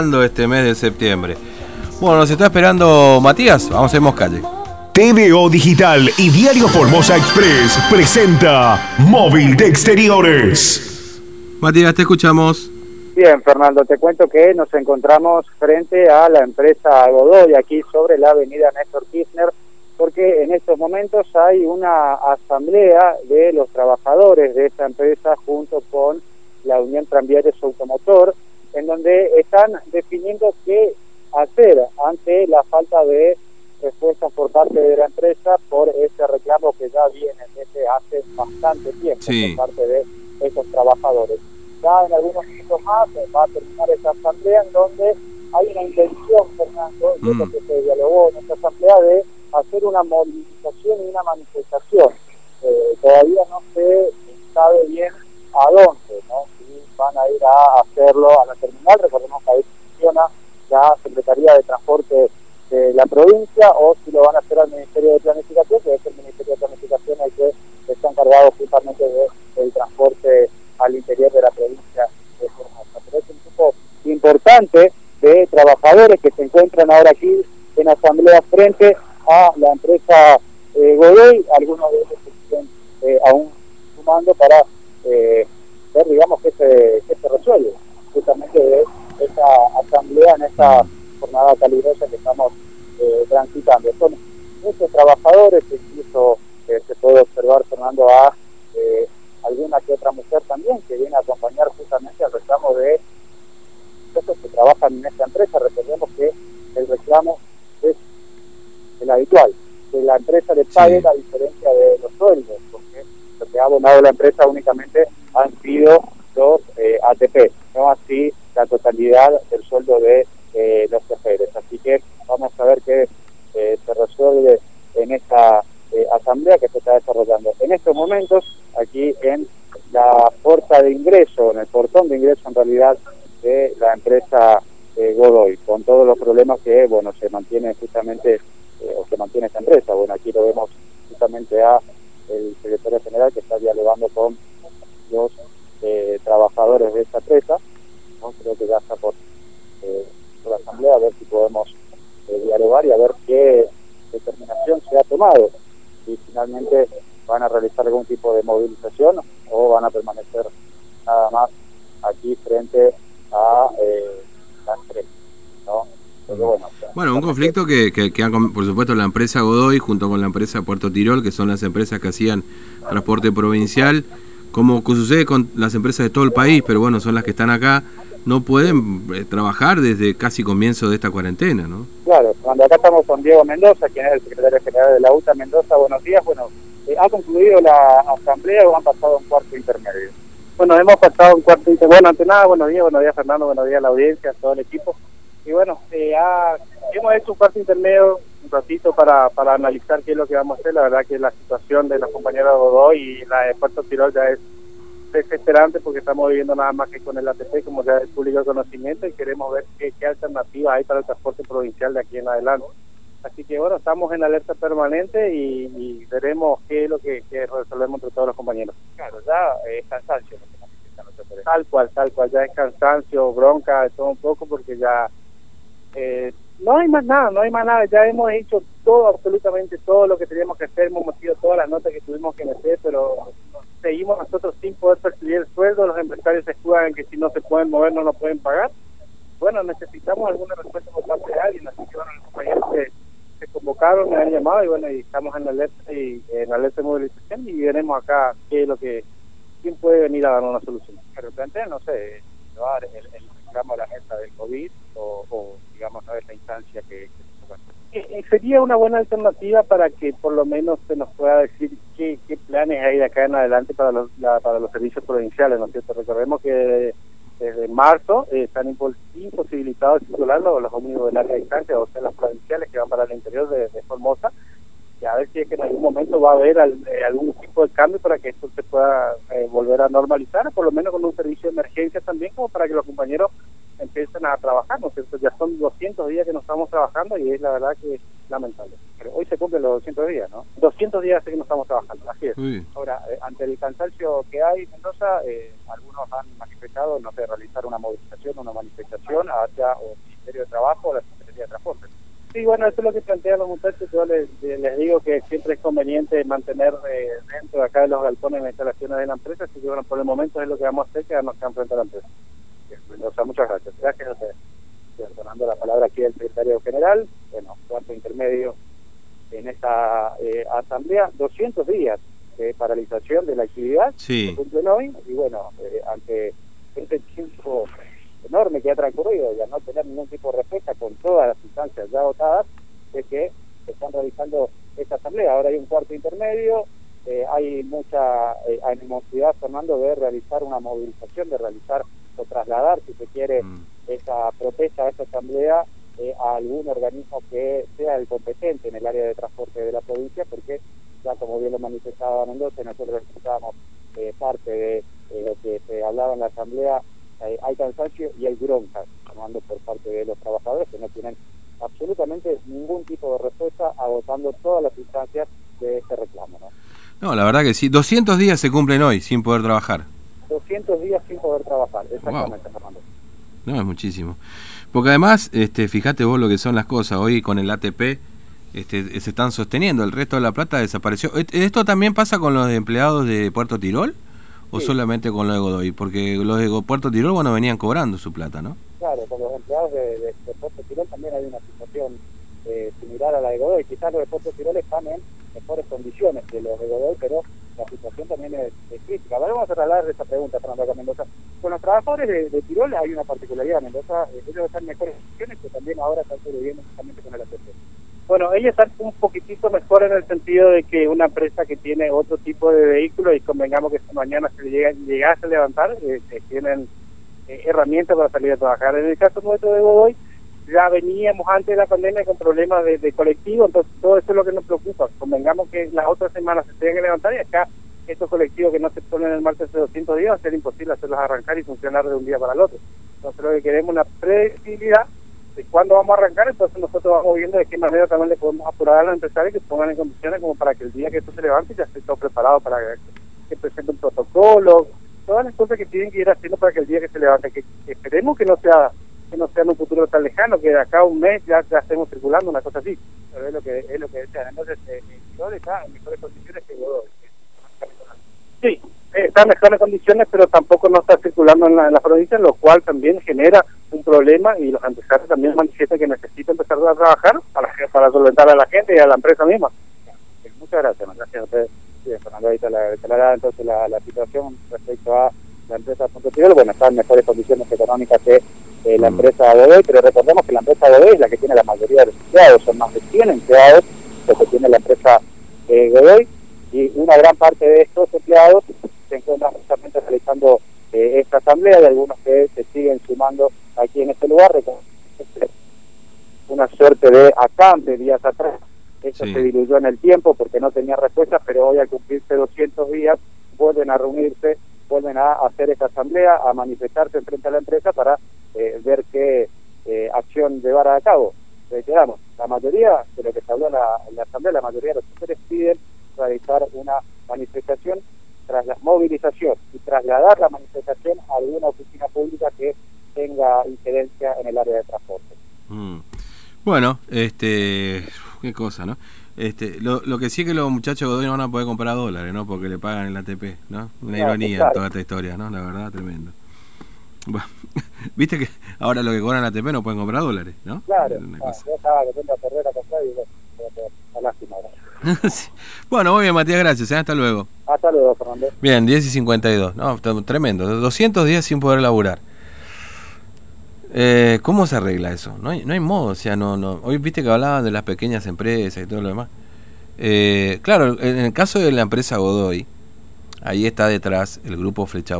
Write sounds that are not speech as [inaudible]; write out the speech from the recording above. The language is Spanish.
este mes de septiembre. Bueno, nos está esperando Matías, vamos a irnos calle. TVO Digital y Diario Formosa Express presenta Móvil de Exteriores. Matías, te escuchamos. Bien, Fernando, te cuento que nos encontramos frente a la empresa Godoy, aquí sobre la avenida Néstor Kirchner, porque en estos momentos hay una asamblea de los trabajadores de esta empresa junto con la Unión Tranviarios Automotor, en donde están definiendo qué hacer ante la falta de respuestas por parte de la empresa por ese reclamo que ya viene desde hace bastante tiempo por parte de esos trabajadores. Ya en algunos minutos más va a terminar esta asamblea en donde hay una intención, Fernando, y mm. que se dialogó en esta asamblea, de hacer una movilización y una manifestación. Eh, todavía no se sabe bien a dónde, ¿no? van a ir a hacerlo a la terminal. Recordemos que ahí funciona la Secretaría de Transporte de la provincia o si lo van a hacer al Ministerio de Planificación, que es el Ministerio de Planificación el que está encargado justamente del transporte al interior de la provincia de Formosa. Pero es un grupo importante de trabajadores que se encuentran ahora aquí en asamblea frente a la empresa eh, Godoy, algunos de ellos se siguen eh, aún sumando para eh, digamos, que se, resuelve justamente de esa asamblea en esta jornada calurosa que estamos eh, transitando. Son muchos trabajadores, incluso eh, se puede observar, Fernando, a eh, alguna que otra mujer también que viene a acompañar justamente al reclamo de esos que trabajan en esta empresa. Recordemos que el reclamo es el habitual, que la empresa le pague la diferencia de los sueldos, porque lo que ha abonado la empresa únicamente han sido los eh, ATP, no así la totalidad del sueldo de eh, los choferes. Así que vamos a ver qué eh, se resuelve en esta asamblea que se está desarrollando. En estos momentos, aquí en la puerta de ingreso, en el portón de ingreso en realidad de la empresa Godoy, con todos los problemas que, bueno, se mantiene justamente, o se mantiene esta empresa. Bueno, aquí lo vemos justamente a el secretario general que está dialogando con los eh, trabajadores de esta empresa. ¿no? Creo que ya está por, eh, la asamblea a ver si podemos eh, dialogar y a ver qué determinación se ha tomado. Si finalmente van a realizar algún tipo de movilización o van a permanecer nada más aquí frente a las tres. ¿no? Bueno, un conflicto que, que, que por supuesto, la empresa Godoy junto con la empresa Puerto Tirol, que son las empresas que hacían transporte provincial, como sucede con las empresas de todo el país, pero bueno, son las que están acá, no pueden eh, trabajar desde casi comienzo de esta cuarentena, ¿no? Claro, cuando acá estamos con Diego Mendoza, quien es el secretario general de la UTA Mendoza, buenos días. Bueno, eh, ¿ha concluido la asamblea o han pasado un cuarto intermedio? Bueno, hemos pasado un cuarto intermedio. Bueno, ante nada, buenos días, buenos días Fernando, buenos días a la audiencia, a todo el equipo. Y bueno, eh, hemos hecho un cuarto intermedio un ratito para, para analizar qué es lo que vamos a hacer. La verdad que la situación de la compañera Godoy y la de Puerto Tirol ya es desesperante porque estamos viviendo nada más que con el ATP, como ya es público conocimiento, y queremos ver qué, qué alternativas hay para el transporte provincial de aquí en adelante. Así que bueno, estamos en alerta permanente y, veremos qué es lo que, resolvemos entre todos los compañeros. Claro, ya es cansancio. Tal cual, tal cual, ya es cansancio, bronca, todo un poco porque ya eh, no hay más nada, no hay más nada, ya hemos hecho todo, absolutamente todo lo que teníamos que hacer, hemos metido todas las notas que tuvimos que meter, pero seguimos nosotros sin poder percibir el sueldo, los empresarios se escudan que si no se pueden mover no lo pueden pagar. Bueno, necesitamos alguna respuesta por parte de alguien, así que bueno, los compañeros se, convocaron, me han llamado y bueno, y estamos en la alerta y en la alerta de movilización y veremos acá qué es lo que, quién puede venir a dar una solución. Pero repente, no sé, llevar el, el la mesa del COVID o, digamos, a esa instancia que, eh, eh, sería una buena alternativa para que por lo menos se nos pueda decir qué, qué planes hay de acá en adelante para los, para los servicios provinciales, ¿no es cierto? Recordemos que desde marzo eh, están imposibilitados de circular los, los ómnibus de larga distancia, o sea, las provinciales que van para el interior de, Formosa, y a ver si es que en algún momento va a haber algún tipo de cambio para que esto se pueda volver a normalizar, por lo menos con un servicio de emergencia también, como para que los compañeros empiezan a trabajar, ¿no es cierto? Ya son 200 días que no estamos trabajando y es la verdad que es lamentable. Pero hoy se cumple cumplen los 200 días, ¿no? 200 días que no estamos trabajando, así es. Ahora, eh, ante el cansancio que hay en Mendoza, eh, algunos han manifestado, no sé, realizar una movilización, una manifestación hacia el Ministerio de Trabajo o la Secretaría de Transporte. Sí, bueno, eso es lo que plantean los muchachos. Yo les, digo que siempre es conveniente mantener eh, dentro de acá de los galpones las instalaciones de la empresa, así que bueno, por el momento es lo que vamos a hacer, quedarnos acá enfrente a la empresa. O sea, muchas gracias. Gracias a ustedes. Estoy la palabra aquí al secretario general, bueno, cuarto intermedio en esta eh, asamblea, 200 días de paralización de la actividad sí. hoy, y bueno, eh, ante este tiempo enorme que ha transcurrido y al no tener ningún tipo de respuesta con todas las instancias ya votadas, es que están realizando esta asamblea. Ahora hay un cuarto intermedio, eh, hay mucha eh, animosidad, Fernando, de realizar una movilización, de realizar o trasladar, si se quiere, mm. esa protesta, esa asamblea eh, a algún organismo que sea el competente en el área de transporte de la provincia, porque ya como bien lo manifestaba Mendoza, nosotros escuchábamos parte de lo que se hablaba en la asamblea, hay cansancio y hay bronca, tomando por parte de los trabajadores que no tienen absolutamente ningún tipo de respuesta, agotando todas las instancias de este reclamo. ¿no? No, la verdad que sí. 200 días se cumplen hoy sin poder trabajar. 200 días sin poder trabajar, exactamente, No, es muchísimo. Porque además, este, fíjate vos lo que son las cosas. Hoy con el ATP este, se están sosteniendo, el resto de la plata desapareció. ¿Esto también pasa con los empleados de Puerto Tirol o solamente con los de Godoy? Porque los de Puerto Tirol, bueno, venían cobrando su plata, ¿no? Claro, con los empleados de, Puerto Tirol también hay una situación eh, similar a la de Godoy. Quizás los de Puerto Tirol están en mejores condiciones que los de Godoy, pero la situación también es, crítica. Ahora vamos a trasladar esa pregunta, Fernando Mendoza. Con los trabajadores de, Tirol hay una particularidad. Mendoza, eh, ellos están en mejores condiciones, pero también ahora están sobreviviendo justamente con el ATP. Bueno, ellos están un poquitito mejor en el sentido de que una empresa que tiene otro tipo de vehículo y convengamos que mañana se llega, llegase a levantar, eh, tienen eh, herramientas para salir a trabajar. En el caso nuestro de Godoy, ya veníamos antes de la pandemia con problemas de, colectivo, entonces todo eso es lo que nos preocupa. Convengamos que las otras semanas se tienen que levantar y acá estos colectivos que no se ponen el martes de 200 días va a ser imposible hacerlos arrancar y funcionar de un día para el otro. Entonces lo que queremos es una predictibilidad de cuándo vamos a arrancar, entonces nosotros vamos viendo de qué manera también le podemos apurar a los empresarios que pongan en condiciones como para que el día que esto se levante ya esté todo preparado para que, presente un protocolo, todas las cosas que tienen que ir haciendo para que el día que se levante, que esperemos que no sea que no sea en un futuro tan lejano, que de acá un mes ya, ya estemos circulando, una cosa así. Pero es lo que es lo que decían. Entonces, eh, Tirol está en mejores condiciones que Godoy. Sí, está en mejores condiciones, pero tampoco no está circulando en la, provincia, lo cual también genera un problema y los empresarios también manifiestan que necesitan empezar a trabajar para, para solventar a la gente y a la empresa misma. Muchas gracias, gracias a ustedes. Sí, Fernando, ahorita la, entonces la, la situación respecto a la empresa Punto Tirol, bueno, está en mejores condiciones económicas que eh, la mm. empresa Godoy, pero recordemos que la empresa Godoy es la que tiene la mayoría de los empleados, son más de 100 empleados los que tiene la empresa eh, Godoy, y una gran parte de estos empleados se encuentran justamente realizando eh, esta asamblea, y algunos que se siguen sumando aquí en este lugar, una suerte de acampe días atrás, eso se diluyó en el tiempo porque no tenía respuesta, pero hoy al cumplirse 200 días vuelven a reunirse, vuelven a hacer esta asamblea, a manifestarse frente a la empresa para eh, ver qué eh, acción llevar a cabo. Reiteramos, la mayoría de lo que se habló en la, Asamblea, la mayoría de los sectores piden realizar una manifestación tras la movilización y trasladar la manifestación a alguna oficina pública que tenga incidencia en el área de transporte. Mm. Bueno, este, qué cosa, ¿no? Este, lo, lo que sí es que los muchachos Godoy no van a poder comprar dólares, ¿no? Porque le pagan el ATP, ¿no? Una ironía en toda esta historia, ¿no? La verdad, tremendo. Bueno, [laughs] viste que ahora lo que cobran ATP no pueden comprar dólares, ¿no? Claro, yo estaba a perder a comprar y bueno, lástima [laughs] Bueno, muy bien, Matías, gracias. ¿eh? Hasta luego. Hasta luego, Fernando. Bien, 10 y 52. No, tremendo. 200 días sin poder laburar. Eh, ¿Cómo se arregla eso? No hay, no hay modo. O sea, no, no. Hoy viste que hablaban de las pequeñas empresas y todo lo demás. Eh, claro, en el caso de la empresa Godoy, ahí está detrás el grupo Flecha